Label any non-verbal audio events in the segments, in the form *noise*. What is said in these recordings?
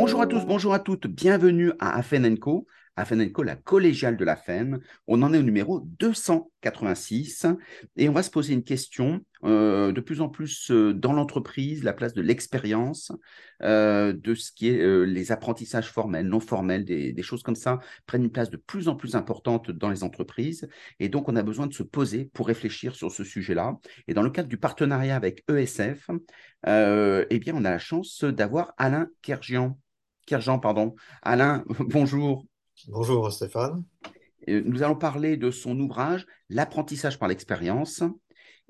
Bonjour à tous, bonjour à toutes, bienvenue à Afen Co. La collégiale de la FEN. On en est au numéro 286 et on va se poser une question euh, de plus en plus euh, dans l'entreprise, la place de l'expérience, euh, de ce qui est les apprentissages formels, non formels, des, choses comme ça prennent une place de plus en plus importante dans les entreprises. Et donc, on a besoin de se poser pour réfléchir sur ce sujet-là. Et dans le cadre du partenariat avec ESF, eh bien, on a la chance d'avoir Alain Kerjian. Kerjian, pardon. Alain, *laughs* bonjour. Bonjour Stéphane. Nous allons parler de son ouvrage L'apprentissage par l'expérience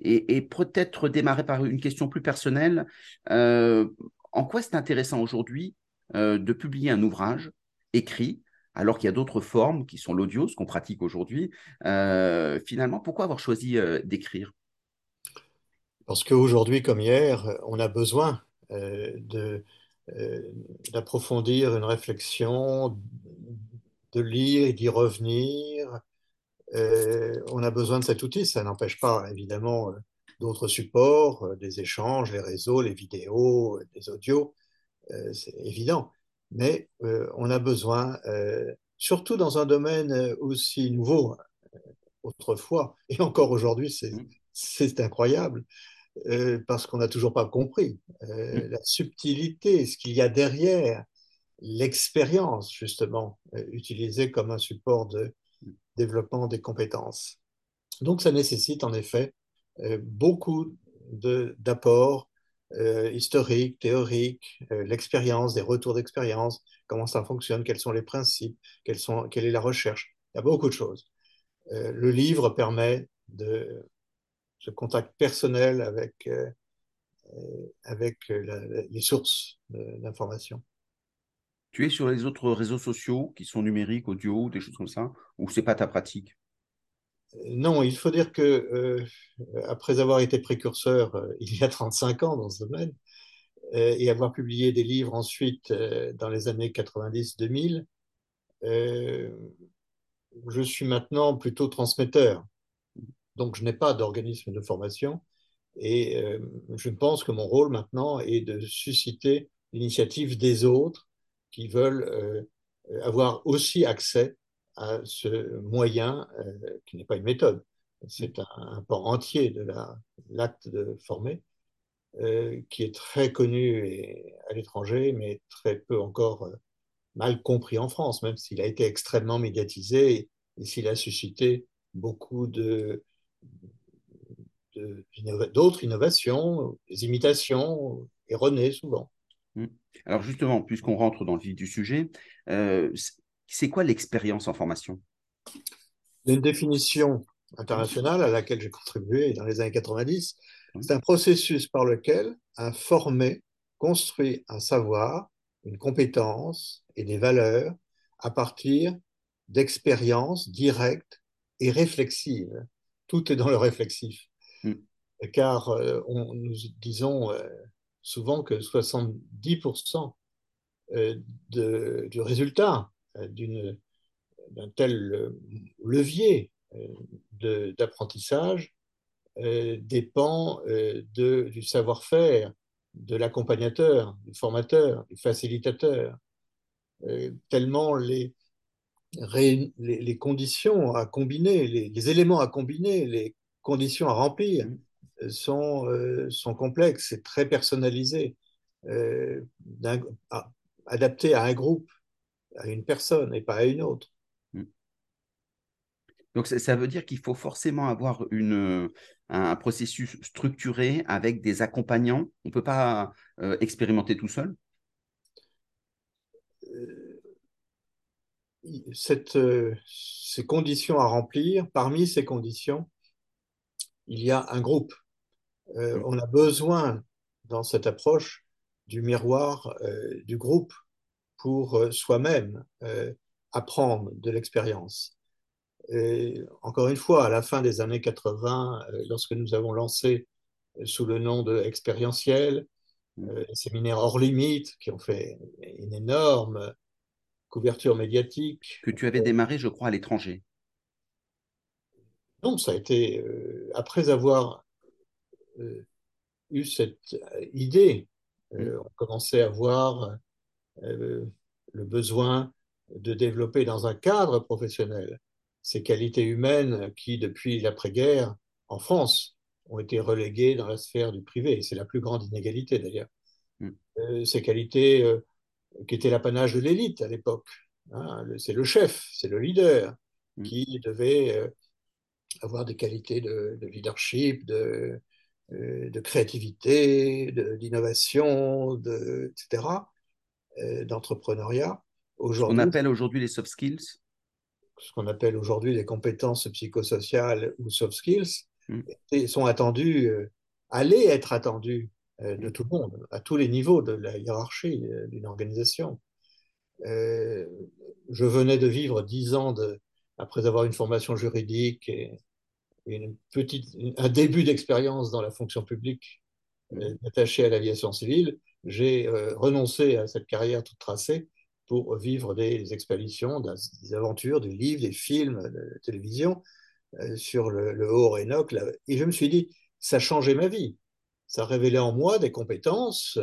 et, peut-être démarrer par une question plus personnelle. Euh, en quoi c'est intéressant aujourd'hui euh, de publier un ouvrage écrit alors qu'il y a d'autres formes qui sont l'audio, ce qu'on pratique aujourd'hui? Euh, Finalement, pourquoi avoir choisi d'écrire? Parce qu'aujourd'hui comme hier, on a besoin d'approfondir une réflexion, de lire et d'y revenir. Euh, on a besoin de cet outil. Ça n'empêche pas, évidemment, euh, d'autres supports, euh, des échanges, les réseaux, les vidéos, les audios. c'est évident. Mais on a besoin, surtout dans un domaine aussi nouveau, autrefois, et encore aujourd'hui, c'est mmh. Incroyable, parce qu'on n'a toujours pas compris mmh. la subtilité, ce qu'il y a derrière l'expérience, justement, euh, utilisée comme un support de développement des compétences. Donc, ça nécessite en effet euh, beaucoup d'apports euh, historiques, théoriques, l'expérience, des retours d'expérience, comment ça fonctionne, quels sont les principes, sont, quelle est la recherche. Il y a beaucoup de choses. le livre permet de ce contact personnel avec, avec les sources d'information. Tu es sur les autres réseaux sociaux qui sont numériques, audio, des choses comme ça, ou c'est pas ta pratique? Non, il faut dire que euh, après avoir été précurseur euh, il y a 35 ans dans ce domaine euh, et avoir publié des livres ensuite dans les années 90-2000, je suis maintenant plutôt transmetteur. Donc je n'ai pas d'organisme de formation et je pense que mon rôle maintenant est de susciter l'initiative des autres qui veulent euh, avoir aussi accès à ce moyen euh, qui n'est pas une méthode, c'est un, un, pan entier de l'acte de former, euh, qui est très connu à l'étranger, mais très peu encore mal compris en France, même s'il a été extrêmement médiatisé et, s'il a suscité beaucoup de, d'autres innovations, des imitations erronées souvent. Mmh. Alors justement, puisqu'on rentre dans le vif du sujet, euh, c'est quoi l'expérience en formation? Une définition internationale à laquelle j'ai contribué dans les années 90. Mmh. C'est un processus par lequel un formé construit un savoir, une compétence et des valeurs à partir d'expériences directes et réflexives. Tout est dans le réflexif. Mmh. Car euh, on, nous disons, euh, souvent que 70% euh, du résultat d'un tel levier d'apprentissage dépend du savoir-faire de l'accompagnateur, du formateur, du facilitateur, tellement les, les, conditions à combiner, les, les, éléments à combiner, les conditions à remplir mmh sont, euh, sont complexes et très personnalisés, euh, adaptés à un groupe, à une personne et pas à une autre. Hmm. Donc ça veut dire qu'il faut forcément avoir une, un processus structuré avec des accompagnants. On ne peut pas euh, expérimenter tout seul? Cette, ces conditions à remplir, parmi ces conditions, il y a un groupe. Euh, on a besoin, dans cette approche, du miroir euh, du groupe pour euh, soi-même apprendre de l'expérience. Et encore une fois, à la fin des années 80, lorsque nous avons lancé sous le nom de expérientiel, les séminaires hors limite qui ont fait une énorme couverture médiatique. Que tu avais démarré, je crois, à l'étranger. Non, ça a été après avoir euh, eu cette idée. Euh, mm. on commençait à voir le besoin de développer dans un cadre professionnel ces qualités humaines qui, depuis l'après-guerre, en France, ont été reléguées dans la sphère du privé. C'est la plus grande inégalité d'ailleurs. Mm. ces qualités qui étaient l'apanage de l'élite à l'époque. Hein, c'est le chef, c'est le leader mm. qui devait avoir des qualités de, leadership, de, euh, de créativité, d'innovation, etc., euh, d'entrepreneuriat. On appelle aujourd'hui les soft skills Ce qu'on appelle aujourd'hui les compétences psychosociales ou soft skills mm. sont attendus, euh, allaient être attendus de mm. tout le monde, à tous les niveaux de la hiérarchie d'une organisation. je venais de vivre dix ans de, après avoir une formation juridique et, une petite, un début d'expérience dans la fonction publique euh, attachée à l'aviation civile, j'ai euh, renoncé à cette carrière toute tracée pour vivre des expéditions, des aventures, des livres, des films, de télévision euh, sur le, haut Rhénoc. Et je me suis dit, ça changeait ma vie. Ça révélait en moi des compétences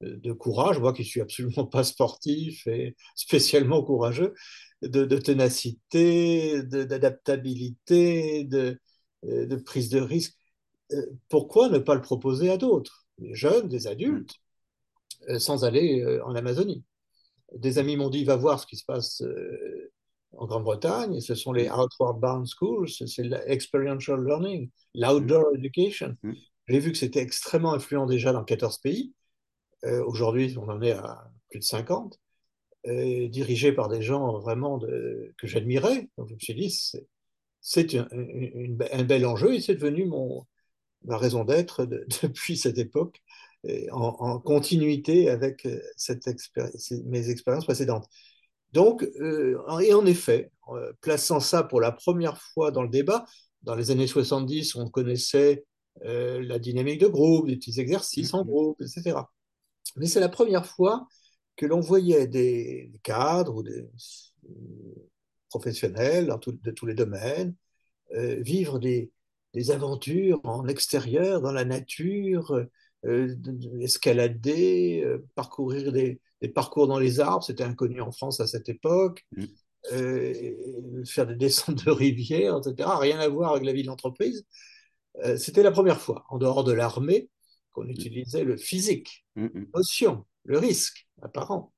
de courage, moi qui suis absolument *laughs* pas sportif et spécialement courageux, de, de ténacité, d'adaptabilité, de, euh, de prise de risque. Euh, pourquoi ne pas le proposer à d'autres, des jeunes, des adultes, euh, sans aller en Amazonie. Des amis m'ont dit, va voir ce qui se passe en Grande-Bretagne, ce sont les Outward Bound Schools, c'est l'experiential learning, l'outdoor education. J'ai vu que c'était extrêmement influent déjà dans 14 pays. Aujourd'hui, on en est à plus de 50, dirigés par des gens vraiment que j'admirais. Donc je me suis dit, c'est un, bel enjeu et c'est devenu mon, ma raison d'être *laughs* depuis cette époque, en, continuité avec euh, mes expériences précédentes. Donc, euh, et en effet, euh, plaçant ça pour la première fois dans le débat, dans les années 70, on connaissait la dynamique de groupe, des petits exercices en mm-hmm. groupe, etc. Mais c'est la première fois que l'on voyait des cadres ou des professionnels de tous les domaines, euh, vivre des, aventures en extérieur, dans la nature, euh, escalader, euh, parcourir des, parcours dans les arbres, c'était inconnu en France à cette époque, mm. faire des descentes de rivières, etc. Rien à voir avec la vie d'entreprise. C'était la première fois, en dehors de l'armée, qu'on mm. utilisait le physique, l'émotion, mm, le risque apparent.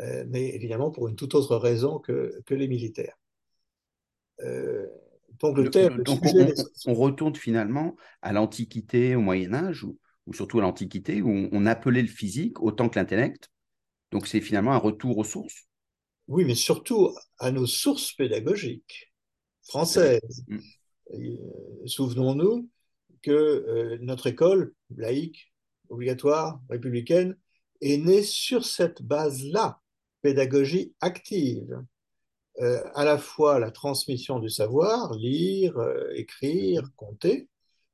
Euh, mais évidemment pour une toute autre raison que, que les militaires. Euh, donc, le on, retourne finalement à l'Antiquité, au Moyen Âge, ou, surtout à l'Antiquité, où on, appelait le physique autant que l'intellect. Donc c'est finalement un retour aux sources. Oui, mais surtout à nos sources pédagogiques françaises. Euh, souvenons-nous que notre école laïque, obligatoire, républicaine, est née sur cette base-là pédagogie active, euh, à la fois la transmission du savoir, lire, euh, écrire, compter,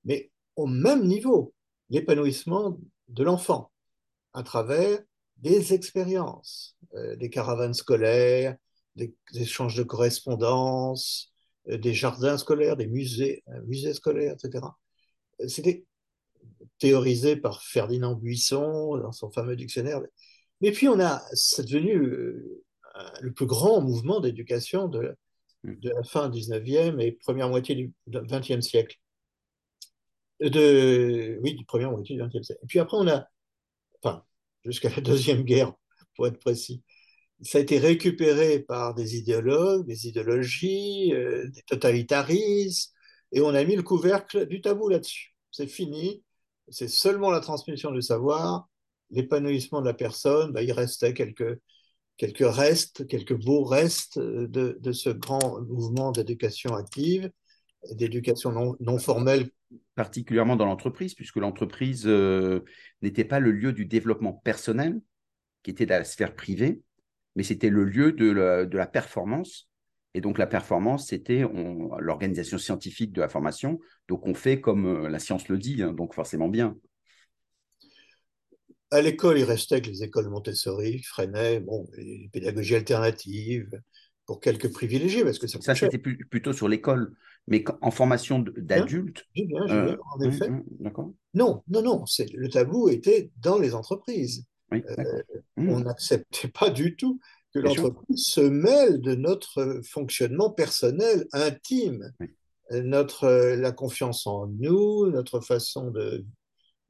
mais au même niveau, l'épanouissement de l'enfant à travers des expériences, euh, des caravanes scolaires, des, échanges de correspondance, des jardins scolaires, des musées, musées scolaires, etc. C'était théorisé par Ferdinand Buisson dans son fameux dictionnaire et puis, on a, c'est devenu euh, le plus grand mouvement d'éducation de, de, la fin 19e et première moitié du 20e siècle. De, oui, du première moitié du 20e siècle. Et puis après, on a, enfin, jusqu'à la Deuxième Guerre, pour être précis, ça a été récupéré par des idéologues, des idéologies, euh, des totalitarismes, et on a mis le couvercle du tabou là-dessus. C'est fini, c'est seulement la transmission du savoir, l'épanouissement de la personne, bah, il restait quelques, quelques restes, quelques beaux restes de, de ce grand mouvement d'éducation active, d'éducation non, formelle. Particulièrement dans l'entreprise, puisque l'entreprise euh, n'était pas le lieu du développement personnel, qui était la sphère privée, mais c'était le lieu de la, de la, performance. Et donc la performance, c'était l'organisation scientifique de la formation. Donc on fait comme euh, la science le dit, hein, donc forcément bien. À l'école, il restait que les écoles Montessori, Freinet, bon, les pédagogies alternatives, pour quelques privilégiés, parce que ça, ça c'était plutôt sur l'école, mais en formation d'adultes. Euh, en effet. Hum, hum, non, non, non. Le tabou était dans les entreprises. On n'acceptait pas du tout que l'entreprise se mêle de notre fonctionnement personnel, intime, notre, la confiance en nous, notre façon de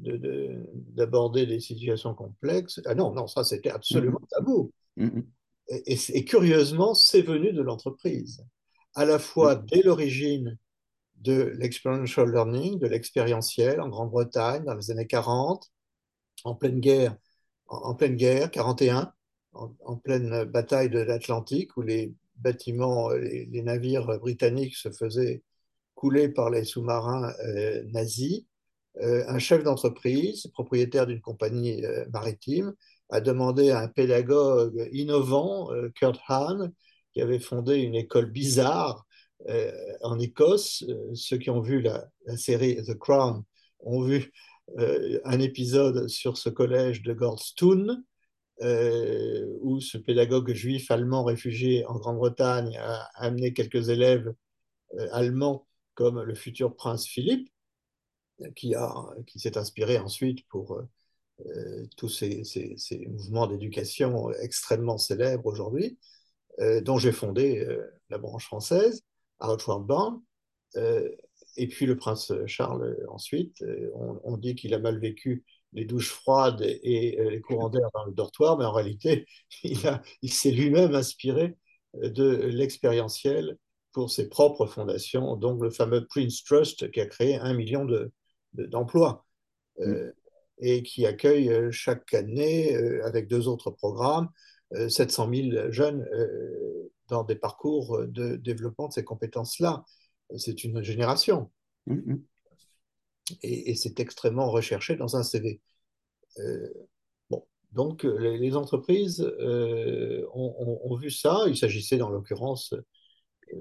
d'aborder des situations complexes. Ah non, non, ça c'était absolument mm-hmm. tabou. Mm-hmm. Et, et, curieusement, c'est venu de l'entreprise, à la fois dès l'origine de l'experiential learning, de l'expérientiel en Grande-Bretagne dans les années 40, en pleine guerre, en, pleine guerre, 41, en, pleine bataille de l'Atlantique où les bâtiments, les, navires britanniques se faisaient couler par les sous-marins euh, nazis. Euh, un chef d'entreprise, propriétaire d'une compagnie euh, maritime, a demandé à un pédagogue innovant, Kurt Hahn, qui avait fondé une école bizarre en Écosse. ceux qui ont vu la, série The Crown ont vu un épisode sur ce collège de Goldstone, euh, où ce pédagogue juif allemand réfugié en Grande-Bretagne a amené quelques élèves euh, allemands comme le futur prince Philippe, qui, qui s'est inspiré ensuite pour euh, tous ces, ces, mouvements d'éducation extrêmement célèbres aujourd'hui, dont j'ai fondé la branche française, Outward Bound. Et puis le prince Charles ensuite, on, on dit qu'il a mal vécu les douches froides et, euh, les courants d'air dans le dortoir, mais en réalité, *laughs* il, s'est lui-même inspiré euh, de l'expérientiel pour ses propres fondations, donc le fameux Prince Trust qui a créé un million d'emplois de, euh, et qui accueille chaque année, avec deux autres programmes, 700 000 jeunes dans des parcours de développement de ces compétences-là. C'est une génération. Mmh, mmh et, c'est extrêmement recherché dans un CV. Euh, bon, donc les, entreprises euh, ont, vu ça. Il s'agissait dans l'occurrence. Euh,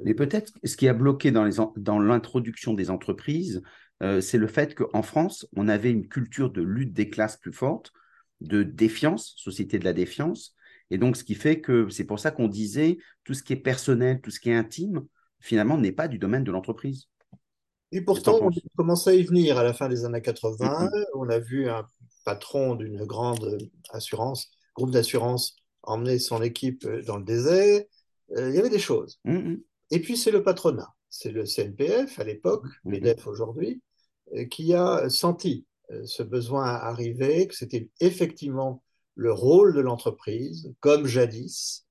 Mais peut-être ce qui a bloqué dans l'introduction des entreprises, c'est le fait qu'en France, on avait une culture de lutte des classes plus forte, de défiance, société de la défiance. Et donc, ce qui fait que c'est pour ça qu'on disait tout ce qui est personnel, tout ce qui est intime, finalement, n'est pas du domaine de l'entreprise. Et pourtant, on commençait à y venir à la fin des années 80. On a vu un patron d'une grande assurance, groupe d'assurance, emmener son équipe dans le désert. Euh, il y avait des choses. Et puis, c'est le patronat. C'est le CNPF à l'époque, MEDEF aujourd'hui, euh, qui a senti euh, ce besoin arriver, que c'était effectivement le rôle de l'entreprise, comme jadis.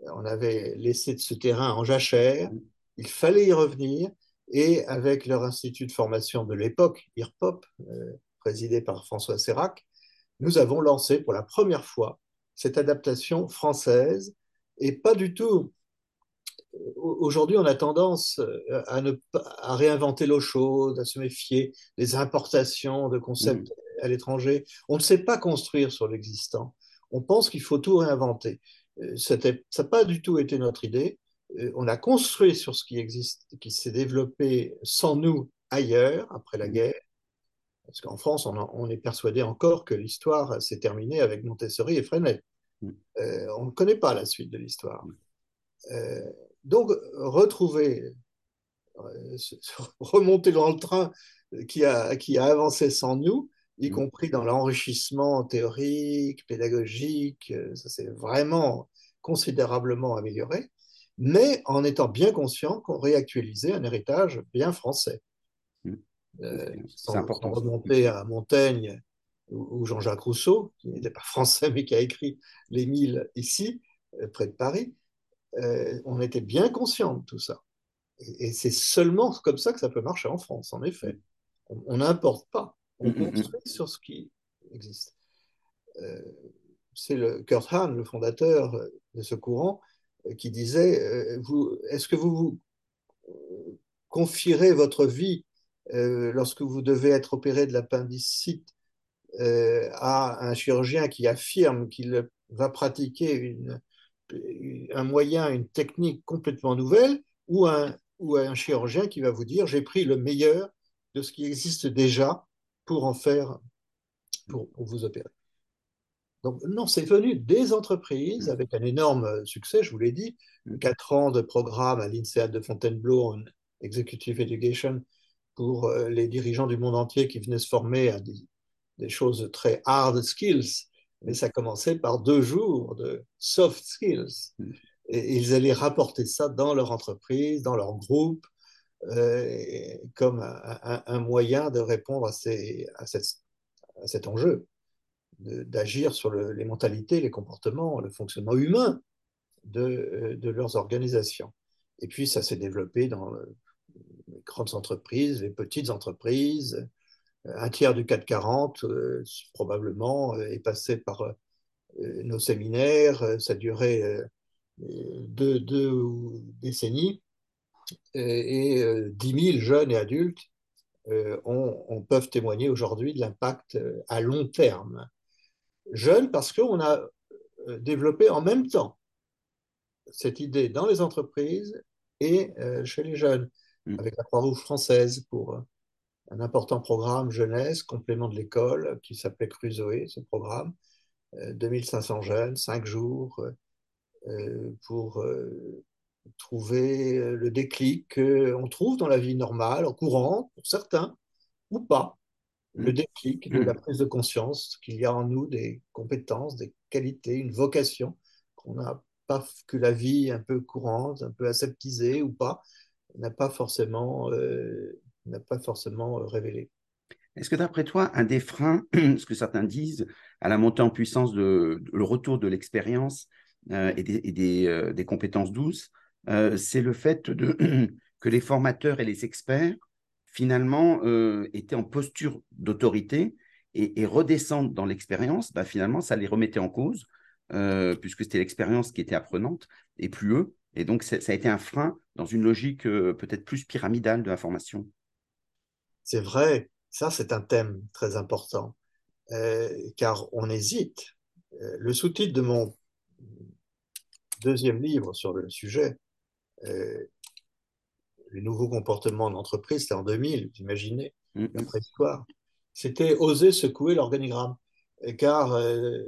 On avait laissé de ce terrain en jachère. Il fallait y revenir et avec leur institut de formation de l'époque, IRPOP, euh, présidé par François Sérac, nous avons lancé pour la première fois cette adaptation française et pas du tout. Aujourd'hui, on a tendance euh, à, ne, à réinventer l'eau chaude, à se méfier des importations de concepts mmh. à l'étranger. On ne sait pas construire sur l'existant. On pense qu'il faut tout réinventer. Euh, ça n'a pas du tout été notre idée. Euh, on a construit sur ce qui existe, qui s'est développé sans nous ailleurs après la mmh. guerre. Parce qu'en France, on, est persuadé encore que l'histoire s'est terminée avec Montessori et Freinet. Mmh. Euh, on ne connaît pas la suite de l'histoire. Mmh. Euh, donc, retrouver, *laughs* remonter dans le train qui a, qui a avancé sans nous, y compris dans l'enrichissement théorique, pédagogique, ça s'est vraiment considérablement amélioré mais en étant bien conscient qu'on réactualisait un héritage bien français. Mmh. Euh, sans, important. remonter à Montaigne ou, Jean-Jacques Rousseau, qui n'était pas français mais qui a écrit Les Mille ici, euh, près de Paris, euh, on était bien conscient de tout ça. Et, c'est seulement comme ça que ça peut marcher en France, en effet. On n'importe pas, on mmh, mmh, construit sur ce qui existe. c'est le Kurt Hahn, le fondateur de ce courant, qui disait euh, Est-ce que vous, vous euh, confierez votre vie euh, lorsque vous devez être opéré de l'appendicite à un chirurgien qui affirme qu'il va pratiquer un moyen, une technique complètement nouvelle, ou un, ou un chirurgien qui va vous dire j'ai pris le meilleur de ce qui existe déjà pour en faire, pour vous opérer? Donc, non, c'est venu des entreprises mmh. avec un énorme succès, je vous l'ai dit. Mmh. Quatre ans de programme à l'INSEAD de Fontainebleau en Executive Education pour euh, les dirigeants du monde entier qui venaient se former à des, choses très hard skills, mais ça commençait par deux jours de soft skills. Et ils allaient rapporter ça dans leur entreprise, dans leur groupe, euh, comme un, moyen de répondre à, ces, à, cet enjeu, d'agir sur les mentalités, les comportements, le fonctionnement humain de, euh, de leurs organisations. Et puis ça s'est développé dans les grandes entreprises, les petites entreprises. Un tiers du 440, euh, probablement, est passé par nos séminaires. Ça durait deux, deux décennies et, 10 000 jeunes et adultes euh, on, peuvent témoigner aujourd'hui de l'impact euh, à long terme. Jeunes parce qu'on a euh, développé en même temps cette idée dans les entreprises et chez les jeunes, mm. avec la Croix-Rouge française pour un important programme jeunesse, complément de l'école, qui s'appelait Crusoe, ce programme. 2500 jeunes, 5 jours, pour trouver euh, le déclic qu'on trouve dans la vie normale, en courant, pour certains, ou pas. Le déclic de la mm. prise de conscience qu'il y a en nous des compétences, des qualités, une vocation qu'on n'a pas, que la vie un peu courante, un peu aseptisée ou pas, n'a pas forcément, euh, n'a pas forcément euh, révélé. Est-ce que d'après toi, un des freins, *clears throat* ce que certains disent, à la montée en puissance de, le retour de l'expérience et, des, des, compétences douces, euh, c'est le fait de, *clears throat* que les formateurs et les experts, finalement, euh, étaient en posture d'autorité et, redescendre dans l'expérience, bah, finalement, ça les remettait en cause, euh, puisque c'était l'expérience qui était apprenante et plus eux. Et donc, ça a été un frein dans une logique peut-être plus pyramidale de la formation. C'est vrai, ça c'est un thème très important, car on hésite. le sous-titre de mon deuxième livre sur le sujet, euh, les nouveaux comportements d'entreprise, c'était en 2000, vous imaginez, mm. la préhistoire. C'était oser secouer l'organigramme. Car euh,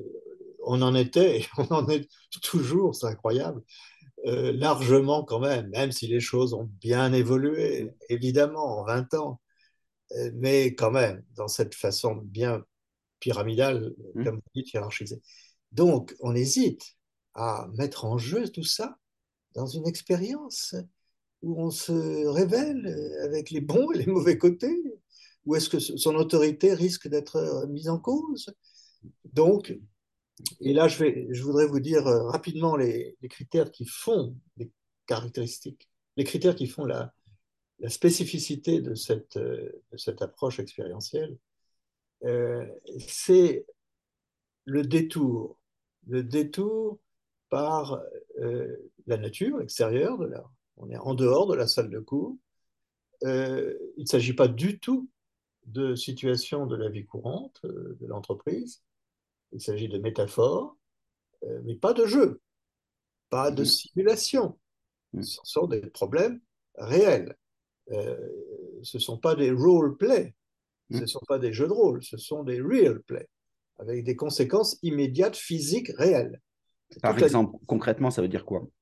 on en était, et on en est toujours, c'est incroyable, euh, largement quand même, même si les choses ont bien évolué, évidemment, en 20 ans. mais quand même, dans cette façon bien pyramidale, mm. comme vous dites, hiérarchisée. Donc, on hésite à mettre en jeu tout ça dans une expérience où on se révèle avec les bons et les mauvais côtés Ou est-ce que son autorité risque d'être mise en cause? Donc, et là, je, vais, je voudrais vous dire euh, rapidement les, critères qui font les caractéristiques, les critères qui font la, spécificité de cette, approche expérientielle. Euh, c'est le détour, le détour par euh, la nature extérieure, de la, on est en dehors de la salle de cours. Euh, il ne s'agit pas du tout de situations de la vie courante euh, de l'entreprise. Il s'agit de métaphores, mais pas de jeu, pas de simulation. Ce sont des problèmes réels. ce ne sont pas des role play, ce ne sont pas des jeux de rôle, ce sont des real play, avec des conséquences immédiates, physiques, réelles. Par exemple, concrètement, ça veut dire quoi? euh,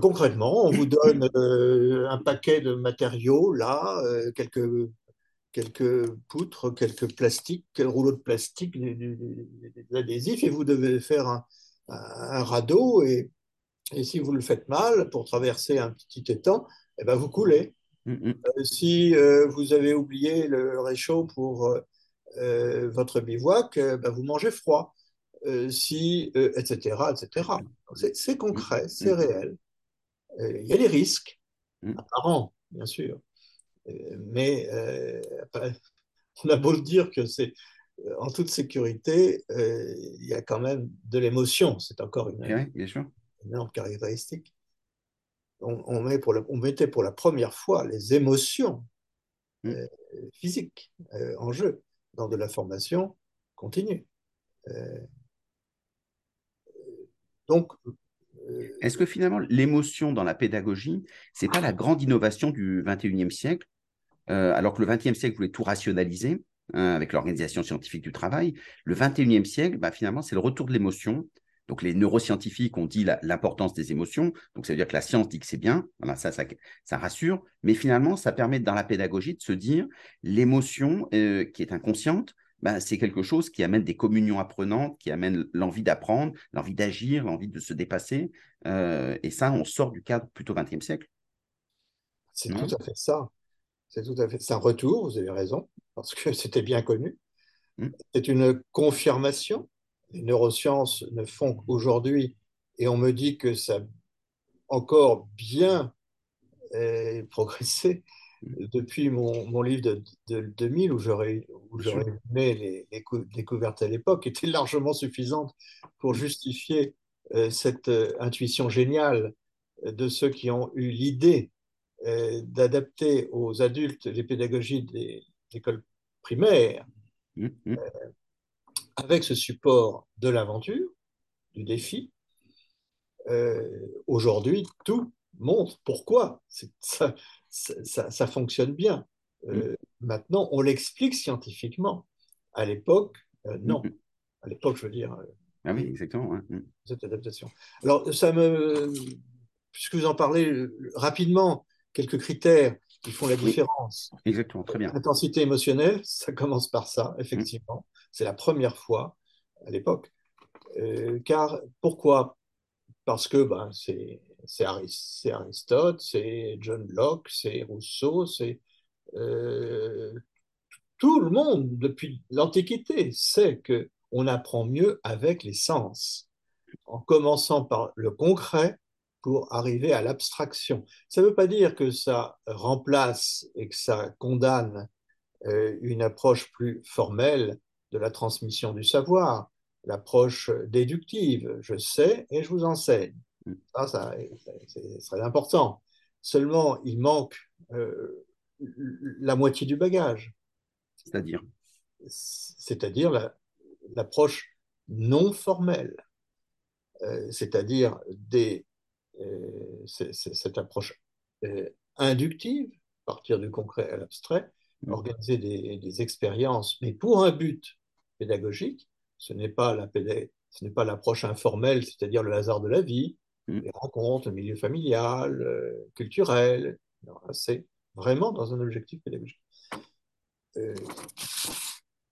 Concrètement, on vous *coughs* donne euh, un paquet de matériaux, là, euh, quelques, quelques poutres, quelques plastiques, quelques rouleaux de plastique, des, adhésifs, et vous devez faire un, radeau. Et, et, si vous le faites mal, pour traverser un petit étang, eh ben vous coulez. Mm, mm. si vous avez oublié le réchaud pour votre bivouac, ben vous mangez froid. Euh, si, etc., euh, etc. C'est concret, c'est mm. réel. Euh, il y a des risques mm. apparents, bien sûr, mais *laughs* on a beau le dire que c'est en toute sécurité, il y a quand même de l'émotion. C'est encore une, énorme caractéristique. On, met pour on, mettait pour la première fois les émotions mm. physiques en jeu dans de la formation continue. Donc, euh, est-ce que finalement l'émotion dans la pédagogie, c'est pas la grande innovation du 21e siècle, euh, alors que le 20e siècle voulait tout rationaliser hein, avec l'organisation scientifique du travail. Le 21e siècle, bah, finalement, c'est le retour de l'émotion. Donc les neuroscientifiques ont dit l'importance des émotions, donc ça veut dire que la science dit que c'est bien, voilà, ça, ça, rassure, mais finalement ça permet dans la pédagogie de se dire l'émotion euh, qui est inconsciente, bah, c'est quelque chose qui amène des communions apprenantes, qui amène l'envie d'apprendre, l'envie d'agir, l'envie de se dépasser. Euh, et ça, on sort du cadre plutôt 20e siècle. C'est tout à fait ça. C'est tout à fait. C'est un retour, vous avez raison, parce que *laughs* c'était bien connu. Mmh. C'est une confirmation. Les neurosciences ne font qu'aujourd'hui, et on me dit que ça a encore bien euh, *laughs* progressé. Depuis mon, mon livre de, de, 2000, où j'aurais aimé les, les, découvertes à l'époque, étaient largement suffisantes pour justifier euh, cette euh, intuition géniale de ceux qui ont eu l'idée euh, d'adapter aux adultes les pédagogies des écoles primaires mmh, mmh. Euh, avec ce support de l'aventure, du défi. Euh, aujourd'hui, tout montre pourquoi ça, ça, ça, fonctionne bien. Mmh. Maintenant, on l'explique scientifiquement. À l'époque, non. À l'époque, je veux dire. ah oui, exactement. Cette adaptation. Alors, ça me. Puisque vous en parlez rapidement, quelques critères qui font la différence. exactement, très bien. L'intensité émotionnelle, *laughs* ça commence par ça, effectivement. C'est la première fois à l'époque. Euh, car pourquoi? Parce que ben, c'est Aristote, c'est John Locke, c'est Rousseau, c'est euh, tout le monde depuis l'Antiquité sait que on apprend mieux avec les sens, en commençant par le concret pour arriver à l'abstraction. Ça ne veut pas dire que ça remplace et que ça condamne euh, une approche plus formelle de la transmission du savoir, l'approche déductive. Je sais et je vous enseigne. Ça, ça c'est très important. Seulement, il manque euh, la moitié du bagage. C'est-à-dire? C'est-à-dire l'approche non formelle. Euh, c'est-à-dire des cette approche inductive, partir du concret à l'abstrait, mmh. organiser des, expériences, mais pour un but pédagogique, ce n'est pas la ce n'est pas l'approche informelle, c'est-à-dire le hasard de la vie. Les rencontres, le milieu familial, euh, culturel. C'est vraiment dans un objectif pédagogique. Euh,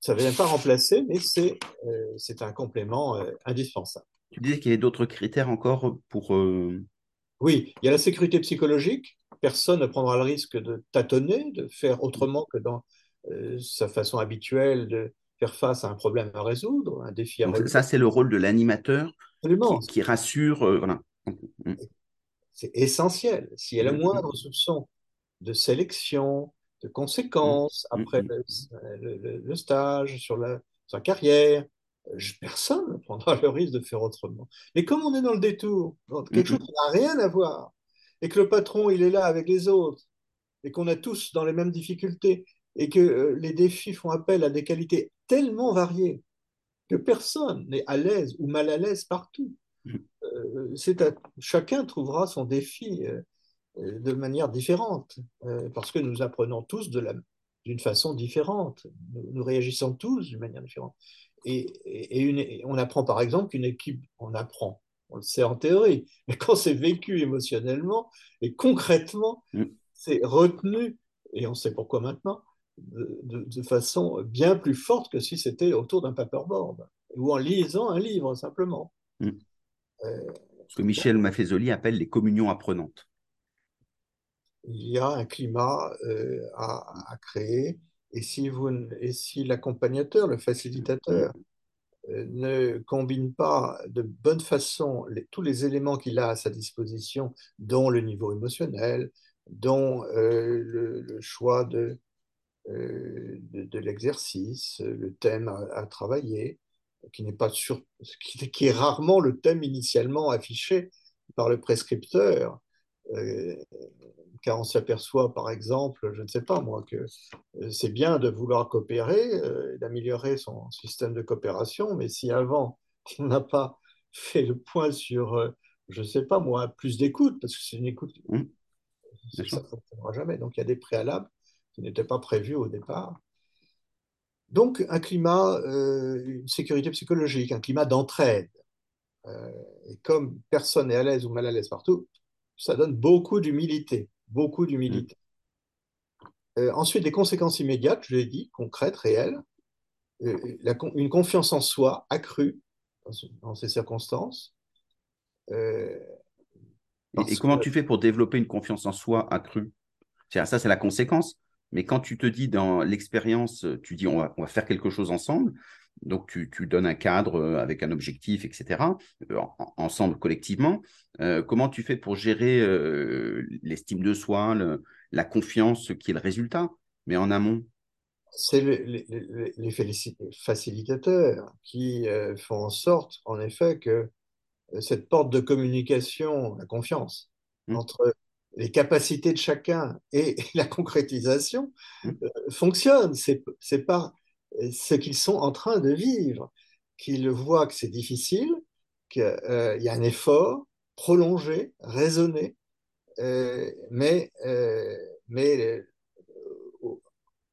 ça ne vient pas remplacer, mais c'est euh, un complément indispensable. Tu disais qu'il y avait d'autres critères encore pour, oui, il y a la sécurité psychologique. Personne ne prendra le risque de tâtonner, de faire autrement que dans euh, sa façon habituelle de faire face à un problème à résoudre, un défi à résoudre. Ça, c'est le rôle de l'animateur qui, rassure. Euh, mm. C'est essentiel. S'il y a le mm, mm. moindre soupçon de sélection, de conséquences après le, stage, sur la, sa carrière, personne ne prendra le risque de faire autrement. Mais comme on est dans le détour, dans quelque chose qui n'a rien à voir, et que le patron, il est là avec les autres, et qu'on a tous dans les mêmes difficultés, et que euh, les défis font appel à des qualités tellement variées que personne n'est à l'aise ou mal à l'aise partout. Euh, chacun trouvera son défi euh, de manière différente, parce que nous apprenons tous d'une façon différente, nous réagissons tous d'une manière différente. Et, on apprend par exemple qu'une équipe, on apprend, on le sait en théorie, mais quand c'est vécu émotionnellement et concrètement, mm. c'est retenu, et on sait pourquoi maintenant, de, façon bien plus forte que si c'était autour d'un paperboard ou en lisant un livre simplement. Mm. Ce que Michel Maffezoli appelle les communions apprenantes. Il y a un climat euh, à, créer et si, si l'accompagnateur, le facilitateur, euh, ne combine pas de bonne façon tous les éléments qu'il a à sa disposition, dont le niveau émotionnel, dont euh, le, choix de, de, l'exercice, le thème à, travailler, qui n'est pas sur, qui, qui, est rarement le thème initialement affiché par le prescripteur car on s'aperçoit, par exemple, je ne sais pas moi, que euh, c'est bien de vouloir coopérer, euh, d'améliorer son système de coopération, mais si avant *laughs* on n'a pas fait le point sur, euh, je ne sais pas moi, plus d'écoute, parce que c'est une écoute, mmh. ça ne fonctionnera jamais. Donc il y a des préalables qui n'étaient pas prévus au départ. Donc un climat, une sécurité psychologique, un climat d'entraide. et comme personne n'est à l'aise ou mal à l'aise partout, ça donne beaucoup d'humilité beaucoup d'humilité. Euh, ensuite, des conséquences immédiates, je l'ai dit, concrètes, réelles. une confiance en soi accrue dans, ces circonstances. et, comment tu fais pour développer une confiance en soi accrue? Ça, c'est la conséquence. Mais quand tu te dis dans l'expérience, tu dis on va, on va, faire quelque chose ensemble, donc tu, tu, donnes un cadre avec un objectif, etc., ensemble, collectivement. comment tu fais pour gérer l'estime de soi, le, la confiance qui est le résultat, mais en amont? C'est les, facilitateurs qui euh, font en sorte, en effet, que euh, cette porte de communication, la confiance, mmh. entre les capacités de chacun et, la concrétisation mmh. euh, fonctionne. C'est par ce qu'ils sont en train de vivre qu'ils voient que c'est difficile, qu'il y a un effort prolongé, raisonné, mais, mais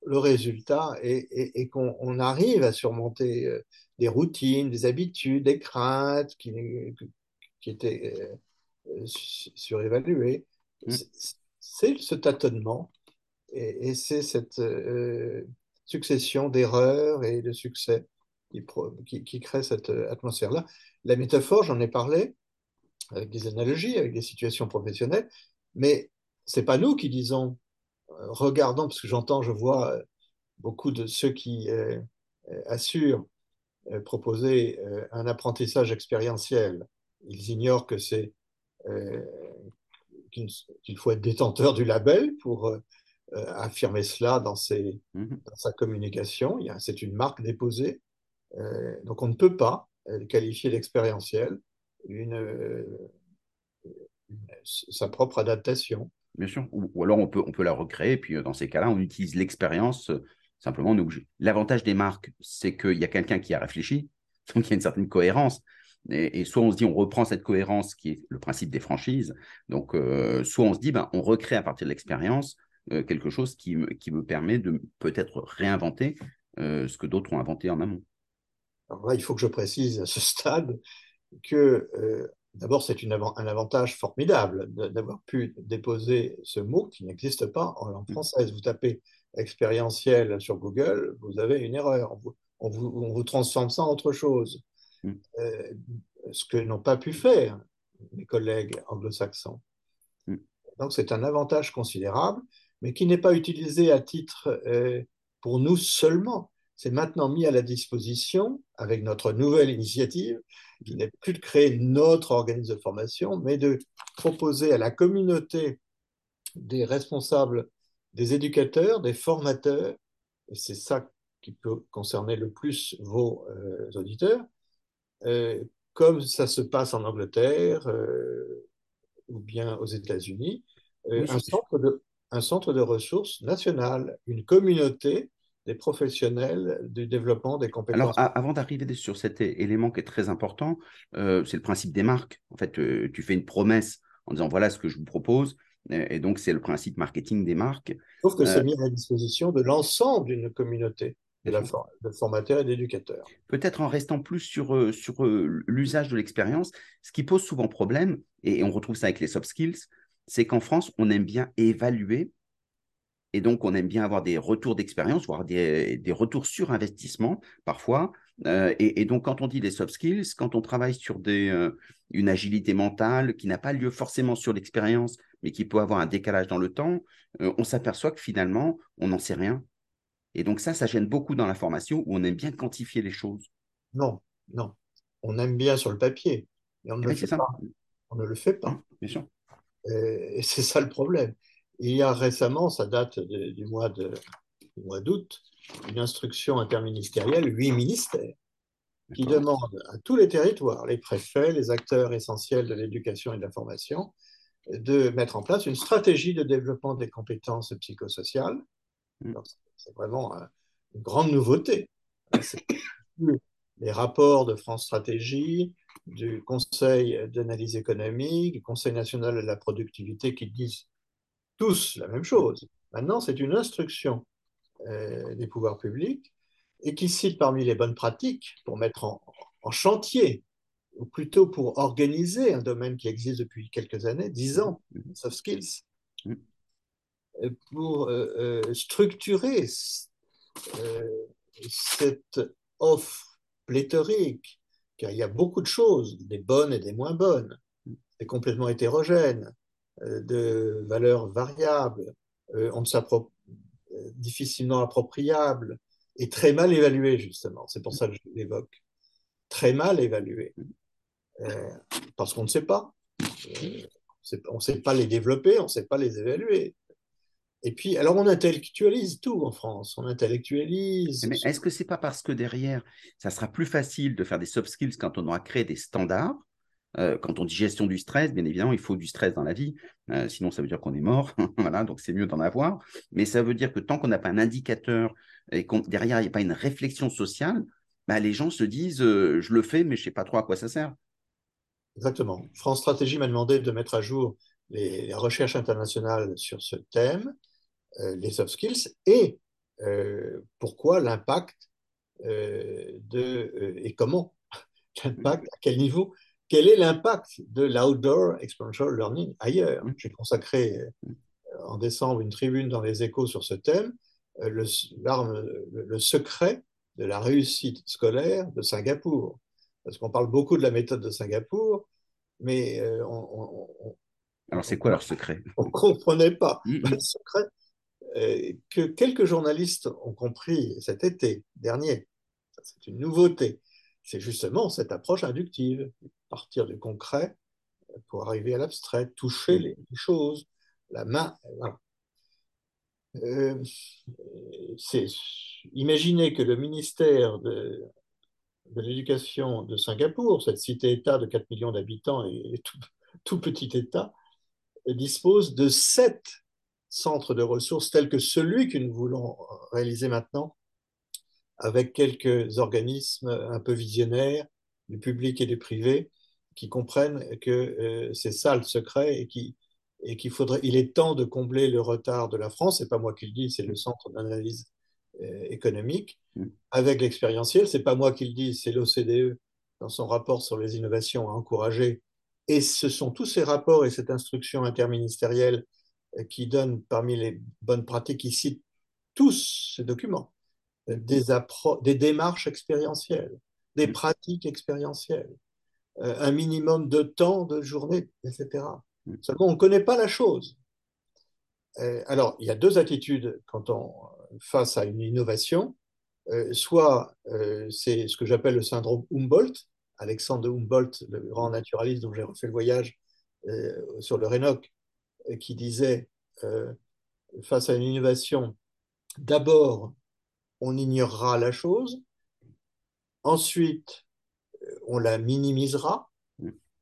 le résultat est, qu'on arrive à surmonter euh, des routines, des habitudes, des craintes qui, qui étaient euh, surévaluées. Mmh. C'est ce tâtonnement et, c'est cette euh, succession d'erreurs et de succès qui, qui, crée cette atmosphère-là. La métaphore, j'en ai parlé avec des analogies, avec des situations professionnelles, mais c'est pas nous qui disons regardant, parce que j'entends, je vois euh, beaucoup de ceux qui euh, euh, assurent proposer un apprentissage expérientiel. Ils ignorent que c'est qu'il faut être détenteur du label pour affirmer cela dans, ses, dans, sa communication. C'est une marque déposée. donc on ne peut pas qualifier d'expérientiel une, sa propre adaptation. Bien sûr. Ou, alors on peut, on peut la recréer, puis euh, dans ces cas-là, on utilise l'expérience, euh, simplement on est obligé. L'avantage des marques, c'est qu'il y a quelqu'un qui a réfléchi, donc il y a une certaine cohérence. Et, soit on se dit on reprend cette cohérence qui est le principe des franchises, donc euh, soit on se dit ben, on recrée à partir de l'expérience quelque chose qui, qui me permet de peut-être réinventer ce que d'autres ont inventé en amont. Alors là, il faut que je précise à ce stade que D'abord, c'est un avantage formidable d'avoir pu déposer ce mot qui n'existe pas en langue mm. française. Vous tapez expérientiel sur Google, vous avez une erreur. On vous, transforme ça en autre chose. Mm. Euh, ce que n'ont pas pu faire mes collègues anglo-saxons. Mm. Donc, c'est un avantage considérable, mais qui n'est pas utilisé à titre euh, pour nous seulement c'est maintenant mis à la disposition, avec notre nouvelle initiative, qui n'est plus de créer notre organisme de formation, mais de proposer à la communauté des responsables, des éducateurs, des formateurs, et c'est ça qui peut concerner le plus vos euh, auditeurs, euh, comme ça se passe en Angleterre euh, ou bien aux États-Unis, un, centre de, un centre de ressources national, une communauté des professionnels du développement des compétences. Alors, avant d'arriver sur cet élément qui est très important, euh, c'est le principe des marques. En fait, euh, tu fais une promesse en disant voilà ce que je vous propose. Et donc, c'est le principe marketing des marques. Sauf que c'est euh, mis à disposition de l'ensemble d'une communauté de, la de formateurs et d'éducateurs. Peut-être en restant plus sur, sur l'usage de l'expérience, ce qui pose souvent problème, et on retrouve ça avec les soft skills, c'est qu'en France, on aime bien évaluer et donc, on aime bien avoir des retours d'expérience, voire des, retours sur investissement parfois. Euh, et, donc, quand on dit des soft skills, quand on travaille sur des, euh, une agilité mentale qui n'a pas lieu forcément sur l'expérience, mais qui peut avoir un décalage dans le temps, euh, on s'aperçoit que finalement, on n'en sait rien. Et donc ça, ça gêne beaucoup dans la formation où on aime bien quantifier les choses. Non, non. On aime bien sur le papier, mais on ne, eh le, fait pas. On ne le fait pas. Bien sûr. Et c'est ça le problème. Il y a récemment, ça date du mois d'août, une instruction interministérielle, huit ministères, qui demande à tous les territoires, les préfets, les acteurs essentiels de l'éducation et de la formation, de mettre en place une stratégie de développement des compétences psychosociales. Mm. C'est vraiment une grande nouveauté. Les rapports de France Stratégie, du Conseil d'analyse économique, du Conseil national de la productivité qui disent tous la même chose. Maintenant, c'est une instruction euh, des pouvoirs publics et qui cite parmi les bonnes pratiques pour mettre en, chantier, ou plutôt pour organiser un domaine qui existe depuis quelques années, dix ans, soft skills, pour euh, euh, structurer cette offre pléthorique, car il y a beaucoup de choses, des bonnes et des moins bonnes. C'est complètement hétérogène, euh, de valeurs variables, euh, on difficilement appropriables et très mal évaluées, justement. C'est pour ça que je l'évoque. Très mal évaluées. parce qu'on ne sait pas. On ne sait pas les développer, on ne sait pas les évaluer. Et puis, alors on intellectualise tout en France, on intellectualise. Mais est-ce que c'est pas parce que derrière, ça sera plus facile de faire des soft skills quand on aura créé des standards euh, Quand on dit gestion du stress, bien évidemment, il faut du stress dans la vie, euh, sinon ça veut dire qu'on est mort, *laughs* voilà, donc c'est mieux d'en avoir. Mais ça veut dire que tant qu'on n'a pas un indicateur et qu'on derrière il n'y a pas une réflexion sociale, bah, les gens se disent euh, je le fais, mais je ne sais pas trop à quoi ça sert. Exactement. France Stratégie m'a demandé de mettre à jour les, recherches internationales sur ce thème, les soft skills, et euh, pourquoi l'impact euh, de et comment *laughs* l'impact, à quel niveau, quel est l'impact de l'outdoor experiential learning ailleurs? Mm. J'ai consacré en décembre une tribune dans les échos sur ce thème, le, le secret de la réussite scolaire de Singapour. Parce qu'on parle beaucoup de la méthode de Singapour, mais on, alors, c'est quoi leur secret? *laughs* On ne comprenait pas mm, mm. le secret euh, que quelques journalistes ont compris cet été dernier. C'est une nouveauté. C'est justement cette approche inductive, partir du concret pour arriver à l'abstrait, toucher les choses, la main. Voilà. Euh, imaginez que le ministère de, de l'Éducation de Singapour, cette cité-État de 4 millions d'habitants et tout, tout, petit État, dispose de sept centres de ressources tels que celui que nous voulons réaliser maintenant, avec quelques organismes un peu visionnaires, du public et du privé, qui comprennent que euh, c'est ça le secret et qui et qu'il faudrait, il est temps de combler le retard de la France. C'est pas moi qui le dis, c'est le Centre d'analyse euh, économique mm. avec l'expérientiel. C'est pas moi qui le dis, c'est l'OCDE dans son rapport sur les innovations à encourager et ce sont tous ces rapports et cette instruction interministérielle qui donnent parmi les bonnes pratiques, qui citent tous ces documents, euh, des, des démarches expérientielles, des mm. pratiques expérientielles, euh, un minimum de temps de journée, etc. Mm. Seulement, on ne connaît pas la chose. Alors, il y a deux attitudes quand on face à une innovation. Soit c'est ce que j'appelle le syndrome Humboldt, Alexandre Humboldt, le grand naturaliste dont j'ai refait le voyage euh, sur le Rénoc, euh, qui disait, euh, face à une innovation, d'abord, on ignorera la chose, ensuite, on la minimisera,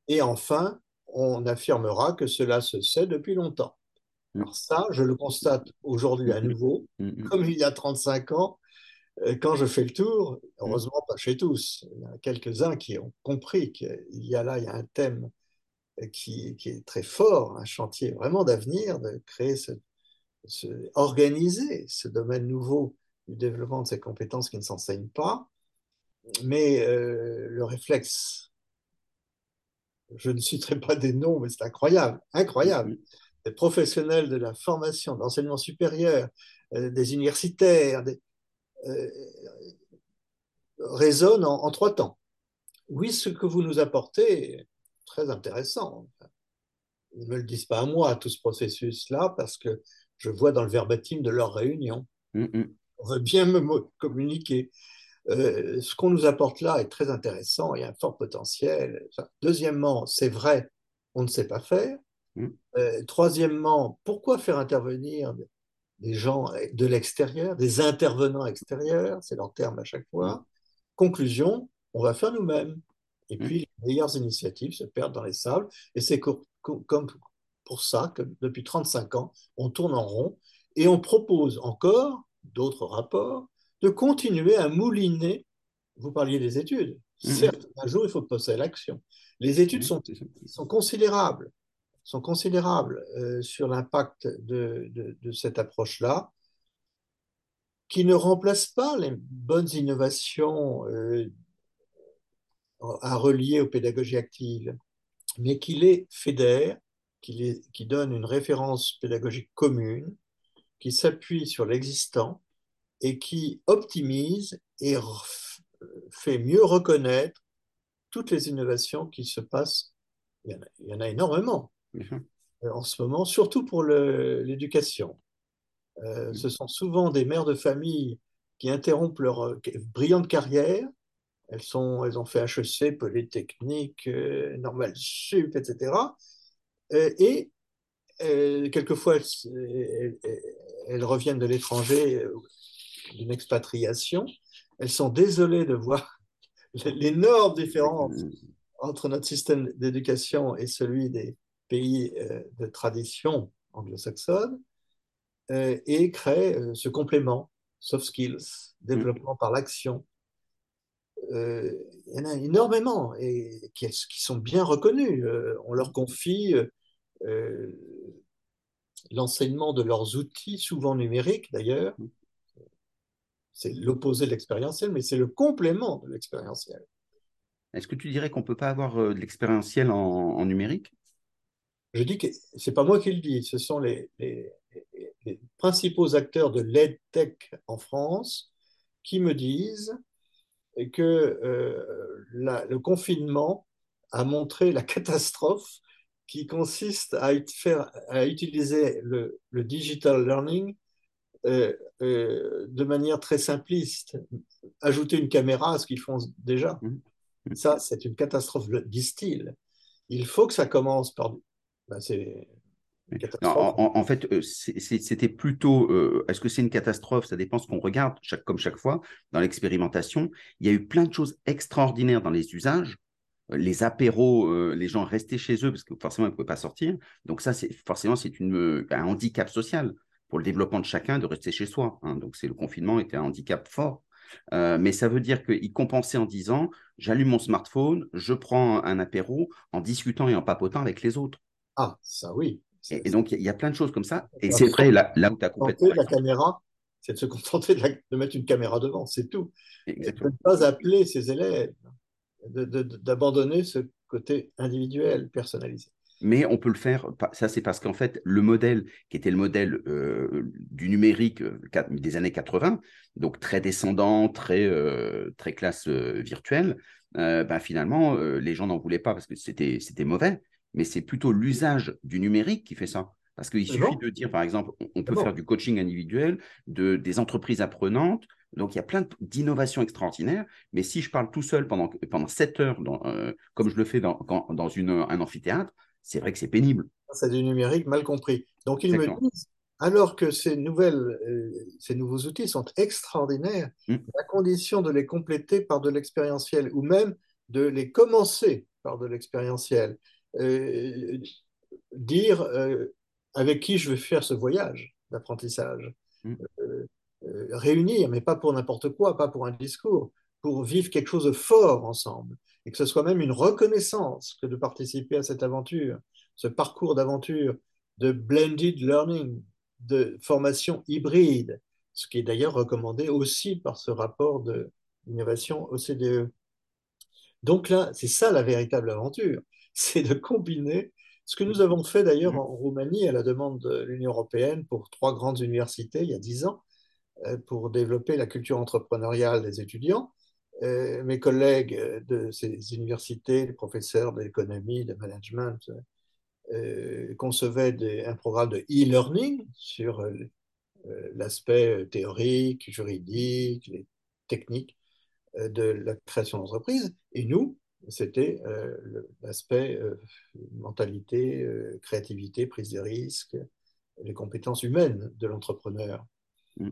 et enfin, on affirmera que cela se sait depuis longtemps. Alors ça, je le constate aujourd'hui à nouveau, comme il y a 35 ans, euh, quand je fais le tour, mm. heureusement pas chez tous, il y a quelques-uns qui ont compris qu'il y a là il y a un thème qui, qui est très fort, un chantier vraiment d'avenir, de créer, ce, organiser ce domaine nouveau du développement de ces compétences qui ne s'enseignent pas. Mais euh, le réflexe, je ne citerai pas des noms, mais c'est incroyable, incroyable. Mm. Des professionnels de la formation, de l'enseignement supérieur, euh, des universitaires, des, euh, résonne en, trois temps. Oui, ce que vous nous apportez très intéressant. Ils ne me le disent pas à moi, tout ce processus-là, parce que je vois dans le verbatim de leur réunion. Mm, mm. On veut bien me communiquer. Euh, ce qu'on nous apporte là est très intéressant, il y a un fort potentiel. Deuxièmement, c'est vrai, on ne sait pas faire. Mm. Euh, troisièmement, pourquoi faire intervenir des gens de l'extérieur, des intervenants extérieurs, c'est leur terme à chaque fois. Conclusion, on va faire nous-mêmes. Et mmh. puis, les meilleures initiatives se perdent dans les sables. Et c'est comme pour ça que depuis 35 ans, on tourne en rond et on propose encore d'autres rapports de continuer à mouliner. Vous parliez des études. Mmh. Certes, un jour, il faut passer à l'action. Les études sont, sont considérables sont considérables euh, sur l'impact de, cette approche-là, qui ne remplace pas les bonnes innovations euh, à relier aux pédagogies actives, mais qui les fédère, qui, les, qui donne une référence pédagogique commune, qui s'appuie sur l'existant et qui optimise et fait mieux reconnaître toutes les innovations qui se passent. Il y en a, il y en a énormément en ce moment, surtout pour l'éducation. Euh, ce sont souvent des mères de famille qui interrompent leur euh, brillante carrière. Elles, sont, elles ont fait HEC, Polytechnique, euh, Normal Sup, etc. et quelquefois, elles, reviennent de l'étranger, d'une expatriation. Elles sont désolées de voir *laughs* l'énorme différence entre notre système d'éducation et celui des pays de tradition anglo-saxonne. Euh, et crée euh, ce complément, soft skills, développement par l'action. Euh, il y en a énormément et qui, sont bien reconnus. on leur confie l'enseignement de leurs outils, souvent numériques d'ailleurs. C'est l'opposé de l'expérientiel, mais c'est le complément de l'expérientiel. Est-ce que tu dirais qu'on ne peut pas avoir de l'expérientiel en, numérique? Je dis que ce n'est pas moi qui le dis, ce sont les, les principaux acteurs de l'EdTech en France qui me disent que euh, le confinement a montré la *laughs* catastrophe qui consiste à, faire, à utiliser le, digital learning euh, euh, de manière très simpliste. Ajouter une caméra à ce qu'ils font déjà. Mmh. Mmh. Ça, c'est une catastrophe, disent-ils. Il faut que ça commence par... Ben, c'est en, fait, euh, c'était plutôt. Euh, est-ce que c'est une catastrophe? Ça dépend ce qu'on regarde, chaque, comme chaque fois, dans l'expérimentation. Il y a eu plein de choses extraordinaires dans les usages. Euh, les apéros, les gens restaient chez eux parce que forcément, ils ne pouvaient pas sortir. Donc, ça, c'est forcément, c'est un handicap social pour le développement de chacun de rester chez soi. Hein. Donc, le confinement était un handicap fort. mais ça veut dire qu'il compensait en disant j'allume mon smartphone, je prends un apéro en discutant et en papotant avec les autres. Ah, ça oui. Et, donc, il y, a plein de choses comme ça. Et c'est vrai, là, là où tu as complètement. La caméra, c'est de se contenter de, mettre une caméra devant, c'est tout. Exactement. de ne pas appeler ses élèves, d'abandonner ce côté individuel, personnalisé. Mais on peut le faire, ça c'est parce qu'en fait, le modèle qui était le modèle euh, du numérique euh, des années 80, donc très descendant, très, euh, très classe virtuelle, ben finalement, les gens n'en voulaient pas parce que c'était mauvais mais c'est plutôt l'usage du numérique qui fait ça. Parce qu'il suffit de dire, par exemple, on peut faire du coaching individuel, de, des entreprises apprenantes. Donc, il y a plein d'innovations extraordinaires. Mais si je parle tout seul pendant, pendant 7 heures, euh, comme je le fais dans, dans une, un amphithéâtre, c'est vrai que c'est pénible. C'est du numérique mal compris. Donc, ils me disent, alors que ces, nouvelles, euh, ces nouveaux outils sont extraordinaires, mmh. à condition de les compléter par de l'expérientiel ou même de les commencer par de l'expérientiel. Euh, dire euh, avec qui je vais faire ce voyage d'apprentissage. Mm. Euh, réunir, mais pas pour n'importe quoi, pas pour un discours, pour vivre quelque chose de fort ensemble. Et que ce soit même une reconnaissance que de participer à cette aventure, ce parcours d'aventure, de blended learning, de formation hybride, ce qui est d'ailleurs recommandé aussi par ce rapport d'innovation OCDE. Donc là, c'est ça la véritable aventure c'est de combiner ce que nous avons fait d'ailleurs en Roumanie à la demande de l'Union européenne pour trois grandes universités il y a dix ans euh, pour développer la culture entrepreneuriale des étudiants. Euh, mes collègues de ces universités, les professeurs d'économie, de management, euh, concevaient un programme de e-learning sur l'aspect théorique, juridique, les techniques de la création d'entreprise. Et nous, c'était euh, l'aspect euh, mentalité, euh, créativité, prise de risque, les compétences humaines de l'entrepreneur. Mm.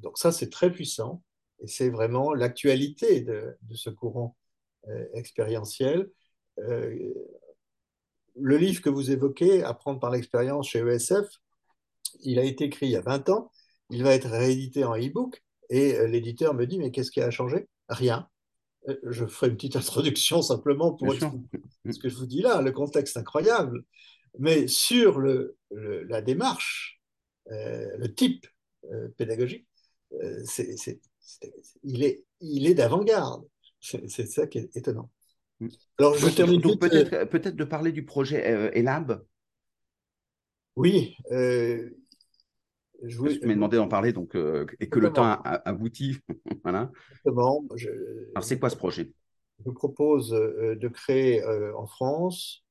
donc ça, c'est très puissant et c'est vraiment l'actualité de, ce courant expérientiel. le livre que vous évoquez, Apprendre par l'expérience chez ESF, il a été écrit il y a 20 ans, il va être réédité en e-book et l'éditeur me dit, mais qu'est-ce qui a changé? Rien je ferai une petite introduction simplement pour expliquer ce que je vous dis là, le contexte incroyable. Mais sur le, la démarche, euh, le type euh, pédagogique, euh, il est, il est d'avant-garde. C'est ça qui est étonnant. Mm. Alors, je termine peut-être peut de parler du projet ELAB? Oui, Je vous, m'ai demandé d'en parler donc, et que le temps a, abouti. *laughs* voilà. Exactement. Alors, c'est quoi ce projet? Je vous propose de créer en France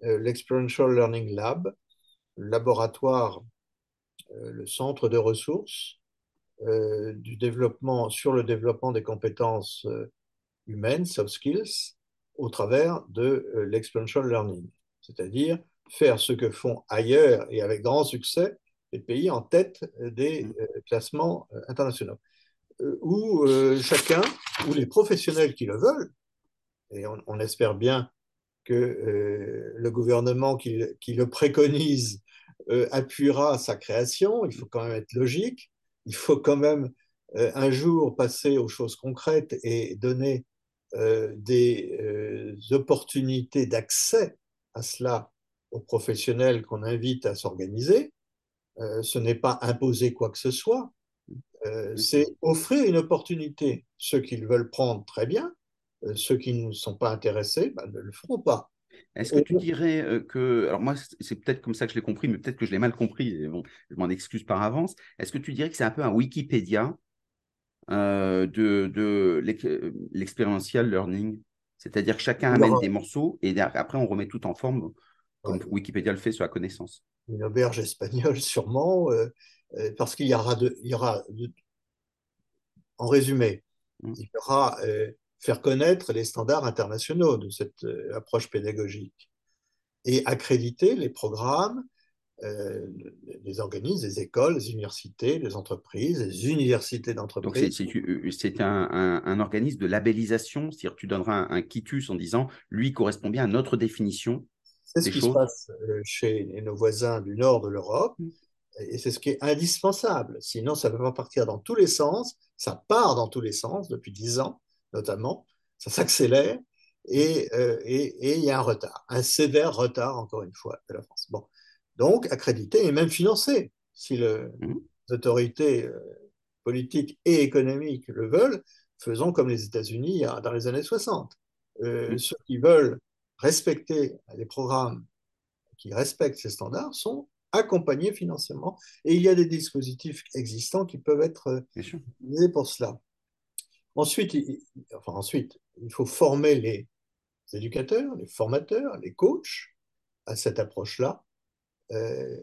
l'Experiential Learning Lab, le laboratoire, le centre de ressources du développement, sur le développement des compétences humaines, soft skills, au travers de l'experiential learning, c'est-à-dire faire ce que font ailleurs et avec grand succès les pays en tête des mmh. classements internationaux, où chacun, ou les professionnels qui le veulent, et on, espère bien que le gouvernement qui, qui, le préconise appuiera sa création, il faut quand même être logique, il faut quand même un jour passer aux choses concrètes et donner des opportunités d'accès à cela aux professionnels qu'on invite à s'organiser. Ce n'est pas imposer quoi que ce soit, c'est offrir une opportunité. Ceux qui le veulent prendre, très bien. ceux qui ne sont pas intéressés ben, ne le feront pas. Est-ce que tu dirais que, alors moi c'est peut-être comme ça que je l'ai compris, mais peut-être que je l'ai mal compris, bon, je m'en excuse par avance, est-ce que tu dirais que c'est un peu un Wikipédia de, de l'expériential learning? C'est-à-dire que chacun amène des morceaux et après on remet tout en forme, comme Wikipédia le fait sur la connaissance. Une auberge espagnole *laughs* sûrement, parce qu'il y aura, de, il y aura en résumé, mmh. il y aura faire connaître les standards internationaux de cette euh, approche pédagogique et accréditer les programmes euh, des organismes, des écoles, des universités, des entreprises, des universités d'entreprise. Donc c'est euh, un, un, organisme de labellisation, c'est-à-dire tu donneras un, quitus en disant lui correspond bien à notre définition. C'est ce qui se passe chez nos voisins du nord de l'Europe. Mm. Et c'est ce qui est indispensable. Sinon, ça ne peut pas partir dans tous les sens. Ça part dans tous les sens depuis dix ans notamment, ça s'accélère euh, et il y a un retard, un sévère retard, encore une fois, de la France. Bon. Donc, accrédité et même financé, si le, mmh. les autorités euh, politiques et économiques le veulent, faisons comme les États-Unis dans les années 60. Euh, mmh. Ceux qui veulent respecter les programmes qui respectent ces standards sont accompagnés financièrement et il y a des dispositifs existants qui peuvent être utilisés pour cela. Ensuite, il, enfin ensuite, il faut former les éducateurs, les formateurs, les coachs à cette approche-là, euh,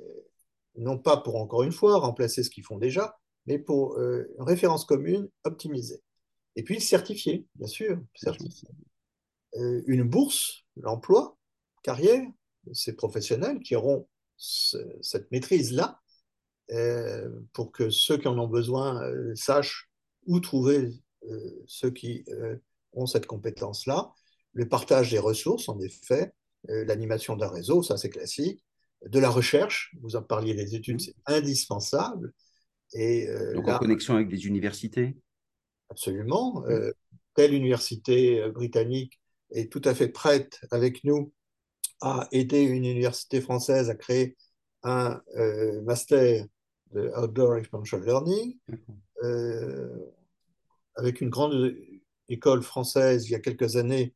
non pas pour, encore une fois, remplacer ce qu'ils font déjà, mais pour euh, une référence commune optimisée. Et puis certifier, bien sûr, certifier. Euh, une bourse, l'emploi, carrière ces professionnels qui auront cette maîtrise-là, pour que ceux qui en ont besoin sachent où trouver euh, ceux qui euh, ont cette compétence-là. Le partage des ressources, en effet, euh, l'animation d'un réseau, ça c'est classique. De la recherche, vous en parliez des études, mmh. c'est indispensable. Et, Donc en connexion avec des universités? Absolument. Mmh. telle université britannique est tout à fait prête avec nous à aider une université française à créer un master de Outdoor Experiential Learning avec une grande école française il y a quelques années,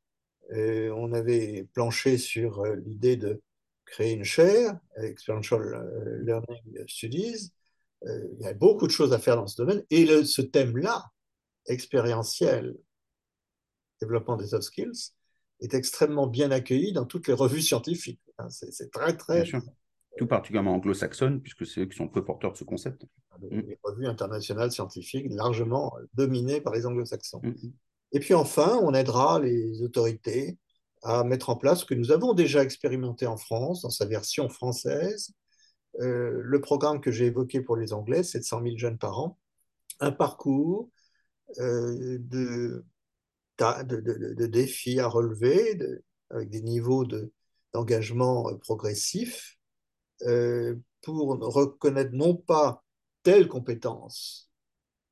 euh, on avait planché sur euh, l'idée de créer une chaire, Experiential euh, Learning Studies. il y a beaucoup de choses à faire dans ce domaine. Et ce thème-là, expérientiel, développement des soft skills, est extrêmement bien accueilli dans toutes les revues scientifiques. Hein, c'est très, très tout particulièrement anglo-saxonne, puisque c'est eux qui sont peu porteurs de ce concept. Les, mm. revues internationales scientifiques largement dominées par les anglo-saxons. Mm, mm. Et puis enfin, on aidera les autorités à mettre en place ce que nous avons déjà expérimenté en France, dans sa version française. Euh, le programme que j'ai évoqué pour les Anglais, 700 000 jeunes par an, un parcours euh, de, de, défis à relever, avec des niveaux d'engagement progressifs, euh, pour reconnaître non pas telle compétence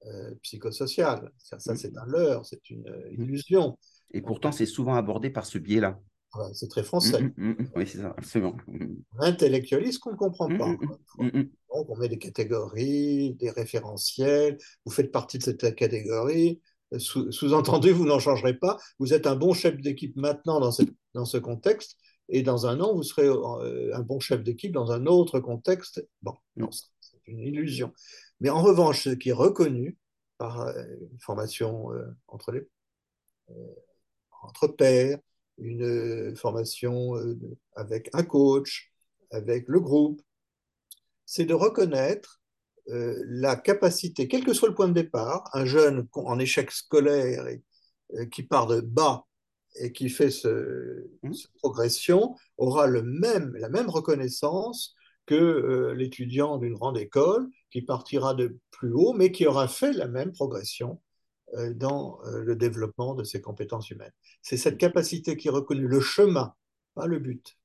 euh, psychosociale, ça, mm. c'est un leurre, c'est une mm. illusion. Et pourtant, c'est souvent abordé par ce biais-là. C'est très français. Mm, oui, c'est ça, absolument. On intellectualise qu'on ne comprend pas. Donc, on met des catégories, des référentiels. Vous faites partie de cette catégorie. Sous-entendu, vous n'en changerez pas. Vous êtes un bon chef d'équipe maintenant dans, dans ce contexte et dans un an, vous serez euh, un bon chef d'équipe dans un autre contexte. Bon, non, une illusion. Mais en revanche, ce qui est reconnu par une formation entre, les, entre pairs, une formation avec un coach, avec le groupe, c'est de reconnaître euh, la capacité, quel que soit le point de départ, un jeune en échec scolaire et, euh, qui part de bas et qui fait ce, mmh. cette progression aura le même, la même reconnaissance que euh, l'étudiant d'une grande école qui partira de plus haut, mais qui aura fait la même progression dans le développement de ses compétences humaines. C'est cette capacité qui est reconnue, le chemin, pas le but.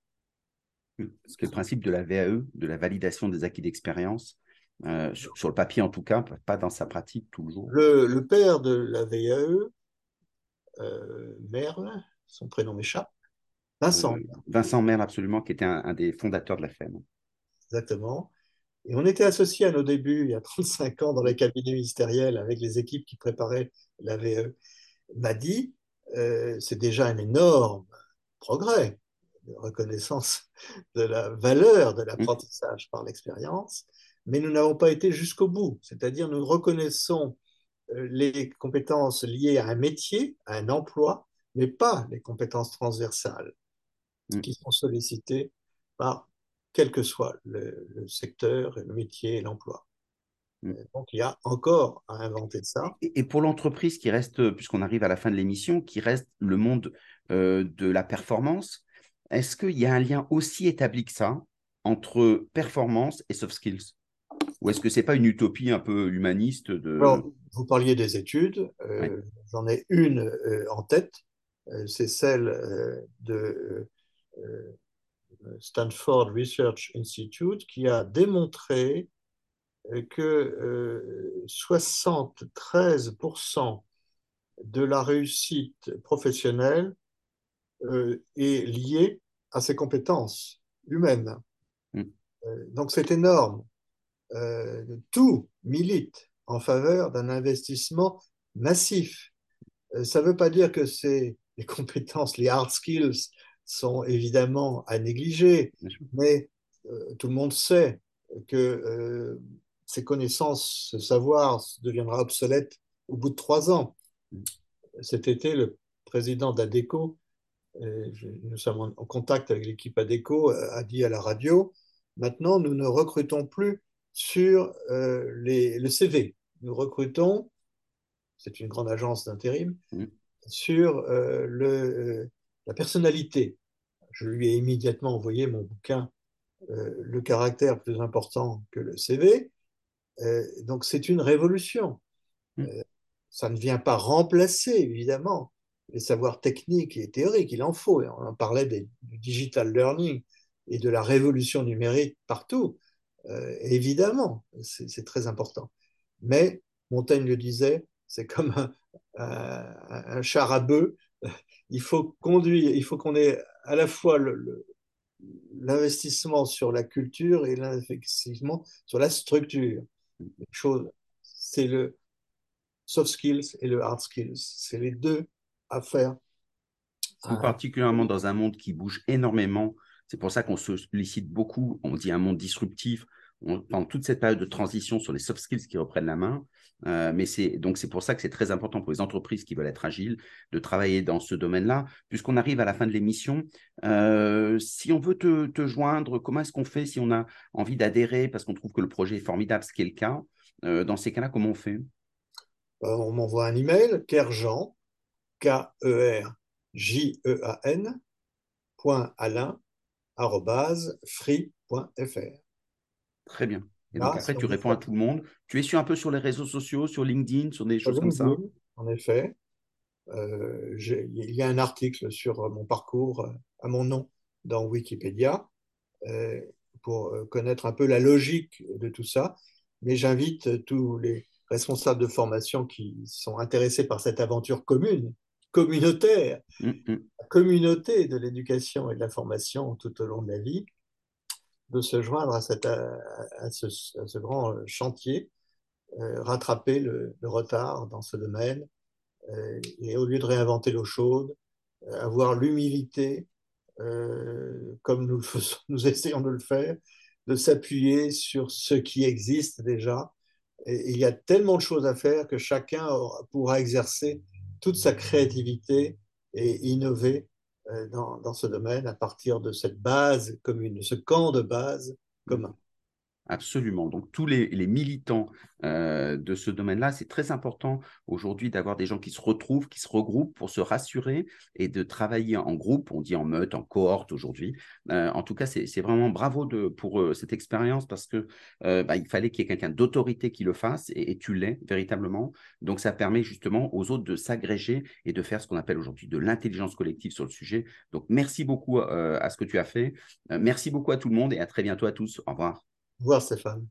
Ce qui est le principe de la VAE, de la validation des acquis d'expérience, euh, sur, le papier en tout cas, pas dans sa pratique toujours. Le, père de la VAE, euh, Merle, son prénom m'échappe, Vincent. Euh, Vincent Merle, absolument, qui était un, des fondateurs de la FEM. Exactement. Et on était associés à nos débuts, il y a 35 ans, dans les cabinets ministériels avec les équipes qui préparaient la VAE. M'a dit, c'est déjà un énorme progrès de reconnaissance de la valeur de l'apprentissage par l'expérience, mais nous n'avons pas été jusqu'au bout. C'est-à-dire, nous reconnaissons euh, les compétences liées à un métier, à un emploi, mais pas les compétences transversales mm. qui sont sollicitées par quel que soit le, secteur, le métier et l'emploi. Mm. Donc il y a encore à inventer ça. Et, pour l'entreprise qui reste, puisqu'on arrive à la fin de l'émission, qui reste le monde euh, de la performance, est-ce qu'il y a un lien aussi établi que ça entre performance et soft skills? Ou est-ce que ce n'est pas une utopie un peu humaniste de... Vous parliez des études, euh, j'en ai une euh, en tête, euh, c'est celle de Stanford Research Institute qui a démontré que 73% de la réussite professionnelle est lié à ses compétences humaines. Mm. Euh, donc c'est énorme. Euh, tout milite en faveur d'un investissement massif. ça ne veut pas dire que c'est les compétences, les hard skills sont évidemment à négliger, mais tout le monde sait que ces connaissances, ce savoir deviendra obsolète au bout de trois ans. Cet été, le président d'ADECO nous sommes en contact avec l'équipe ADECO, euh, a dit à la radio, maintenant nous ne recrutons plus sur euh, les, le CV. Nous recrutons, c'est une grande agence d'intérim, mm. sur euh, le, la personnalité. Je lui ai immédiatement envoyé mon bouquin Le caractère plus important que le CV. donc c'est une révolution. Mm. ça ne vient pas remplacer, évidemment, les savoirs techniques et théoriques, il en faut. On en parlait du digital learning et de la révolution numérique partout. Euh, évidemment, c'est très important. Mais Montaigne le disait, c'est comme un, char à bœuf. Il faut conduire, il faut qu'on ait à la fois l'investissement sur la culture et l'investissement sur la structure. C'est le soft skills et le hard skills. C'est les deux à faire. Particulièrement dans un monde qui bouge énormément. C'est pour ça qu'on se sollicite beaucoup. On dit un monde disruptif. On, pendant toute cette période de transition sur les soft skills qui reprennent la main. Euh, mais c'est donc c'est pour ça que c'est très important pour les entreprises qui veulent être agiles de travailler dans ce domaine-là. Puisqu'on arrive à la fin de l'émission, euh, si on veut te, joindre, comment est-ce qu'on fait si on a envie d'adhérer parce qu'on trouve que le projet est formidable, ce qui est le cas euh, Dans ces cas-là, comment on fait? On m'envoie un email, kerjean K-E-R-J-E-A-N, point Alain, free.fr. Très bien. Et donc après, tu réponds à tout le monde. Tu es sur un peu sur les réseaux sociaux, sur LinkedIn, sur des choses comme ça? En effet. Euh, il y a un article sur mon parcours euh, à mon nom dans Wikipédia euh, pour connaître un peu la logique de tout ça. Mais j'invite tous les responsables de formation qui sont intéressés par cette aventure commune communautaire, mm, mm. la communauté de l'éducation et de la formation tout au long de la vie, de se joindre à, cette, à, ce, grand chantier, euh, rattraper le, retard dans ce domaine, euh, et au lieu de réinventer l'eau chaude, euh, avoir l'humilité, comme nous, *laughs* nous essayons de le faire, de s'appuyer sur ce qui existe déjà. Et il y a tellement de choses à faire que chacun pourra exercer toute sa créativité et innover euh, dans, dans ce domaine à partir de cette base commune, ce camp de base commun. Absolument. Donc tous les, militants euh, de ce domaine-là, c'est très important aujourd'hui d'avoir des gens qui se retrouvent, qui se regroupent pour se rassurer et de travailler en groupe. On dit en meute, en cohorte aujourd'hui. Euh, en tout cas, c'est vraiment bravo pour euh, cette expérience parce que bah, il fallait qu'il y ait quelqu'un d'autorité qui le fasse et tu l'es véritablement. Donc ça permet justement aux autres de s'agréger et de faire ce qu'on appelle aujourd'hui de l'intelligence collective sur le sujet. Donc merci beaucoup à ce que tu as fait. merci beaucoup à tout le monde et à très bientôt à tous. Au revoir voir Stéphane.